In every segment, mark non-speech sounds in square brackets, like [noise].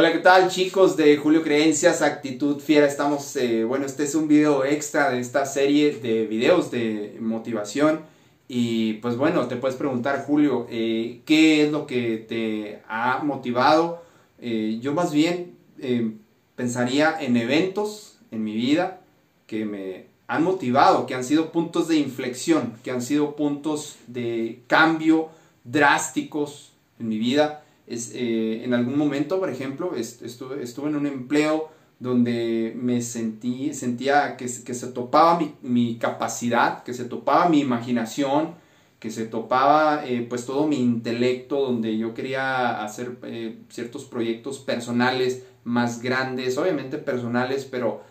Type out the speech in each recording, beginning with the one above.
Hola, ¿qué tal chicos de Julio Creencias, Actitud Fiera? Estamos, eh, bueno, este es un video extra de esta serie de videos de motivación. Y pues bueno, te puedes preguntar, Julio, eh, ¿qué es lo que te ha motivado? Eh, yo más bien pensaría en eventos en mi vida que me han motivado, que han sido puntos de inflexión, que han sido puntos de cambio drásticos en mi vida eh, en algún momento, por ejemplo, estuve, en un empleo donde me sentí, sentía que, se topaba mi, mi, capacidad, que se topaba mi imaginación, que se topaba eh, pues todo mi intelecto, donde yo quería hacer eh, ciertos proyectos personales más grandes, obviamente personales, pero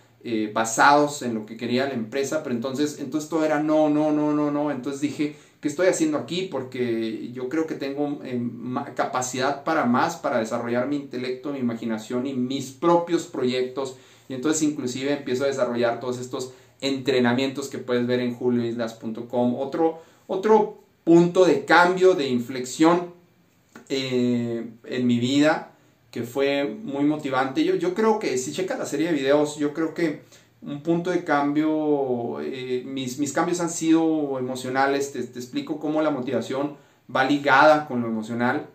basados en lo que quería la empresa, pero entonces, entonces todo era no, no, no, no, no, entonces dije, ¿qué estoy haciendo aquí? Porque yo creo que tengo eh, capacidad para más, para desarrollar mi intelecto, mi imaginación y mis propios proyectos. Y entonces inclusive empiezo a desarrollar todos estos entrenamientos que puedes ver en julioislas.com. Otro, otro punto de cambio, de inflexión eh, en mi vida que fue muy motivante. Yo, yo creo que si checas la serie de videos, yo creo que un punto de cambio, eh, mis, mis, cambios han sido emocionales, te, explico cómo la motivación va ligada con lo emocional.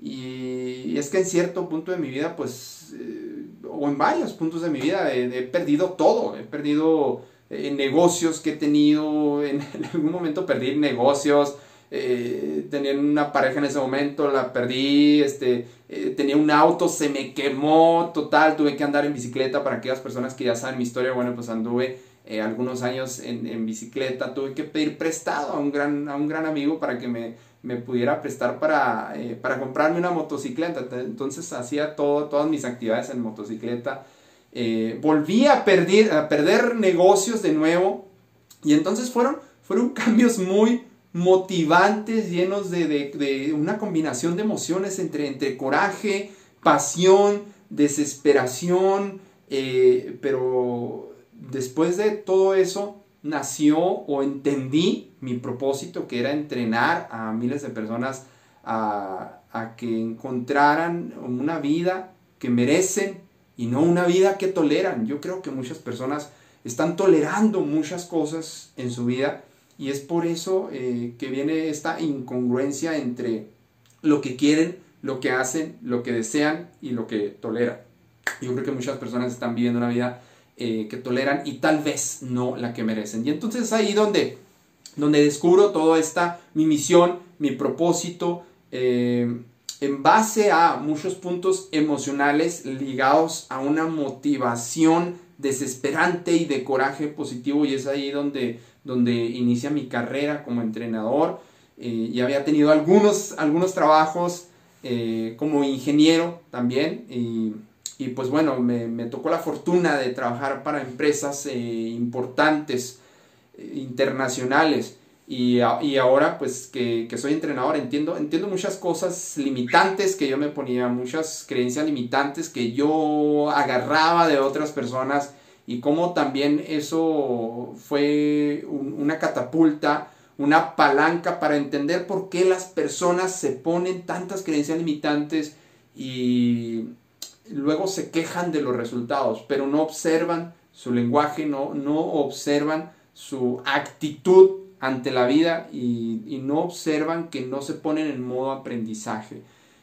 Y, es que en cierto punto de mi vida, pues, eh, o en varios puntos de mi vida, he, perdido todo, he perdido eh, negocios que he tenido, en, [laughs] en, algún momento perdí negocios, eh, una pareja en ese momento, la perdí, este, eh, tenía un auto, se me quemó, total, tuve que andar en bicicleta para aquellas personas que ya saben mi historia, bueno, pues anduve eh, algunos años en, bicicleta, tuve que pedir prestado a un gran, a un gran amigo para que me, me pudiera prestar para, para comprarme una motocicleta, entonces hacía todo, todas mis actividades en motocicleta, volví a perder, a perder negocios de nuevo, y entonces fueron, fueron [laughs] cambios muy, motivantes, llenos de, una combinación de emociones entre, entre coraje, pasión, desesperación, eh, pero después de todo eso nació o entendí mi propósito que era entrenar a miles de personas a, a que encontraran una vida que merecen y no una vida que toleran. Yo creo que muchas personas están tolerando muchas cosas en su vida y es por eso eh, que viene esta incongruencia entre lo que quieren, lo que hacen, lo que desean y lo que toleran. Yo creo que muchas personas están viviendo una vida eh, que toleran y tal vez no la que merecen. Y entonces es ahí donde, donde descubro toda esta, mi misión, mi propósito, eh, en base a muchos puntos emocionales ligados a una motivación desesperante y de coraje positivo y es ahí donde donde inicia mi carrera como entrenador. Eh, y había tenido algunos, algunos trabajos eh, como ingeniero también. Y, y pues bueno, me, me, tocó la fortuna de trabajar para empresas eh, importantes, internacionales. Y, y, ahora pues que, que, soy entrenador entiendo, entiendo muchas cosas limitantes que yo me ponía, muchas creencias limitantes que yo agarraba de otras personas y cómo también eso fue una catapulta, una palanca para entender por qué las personas se ponen tantas creencias limitantes y luego se quejan de los resultados, pero no observan su lenguaje, no, no observan su actitud ante la vida y, no observan que no se ponen en modo aprendizaje.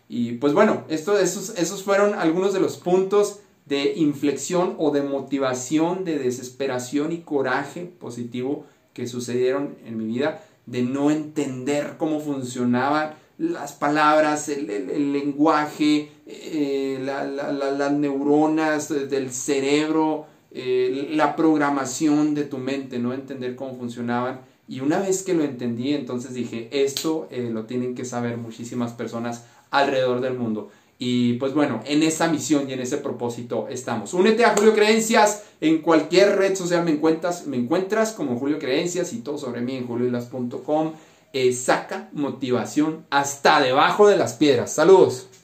Y pues bueno, esos, esos fueron algunos de los puntos de inflexión o de motivación, de desesperación y coraje positivo que sucedieron en mi vida, de no entender cómo funcionaban las palabras, el, lenguaje, eh, las neuronas del cerebro, eh, la programación de tu mente, no entender cómo funcionaban. Y una vez que lo entendí, entonces dije, esto eh, lo tienen que saber muchísimas personas alrededor del mundo. Y pues bueno, en esa misión y en ese propósito estamos. Únete a Julio Creencias. En cualquier red social me encuentras, me encuentras como Julio Creencias y todo sobre mí en juliolas.com. Eh, saca motivación hasta debajo de las piedras. Saludos.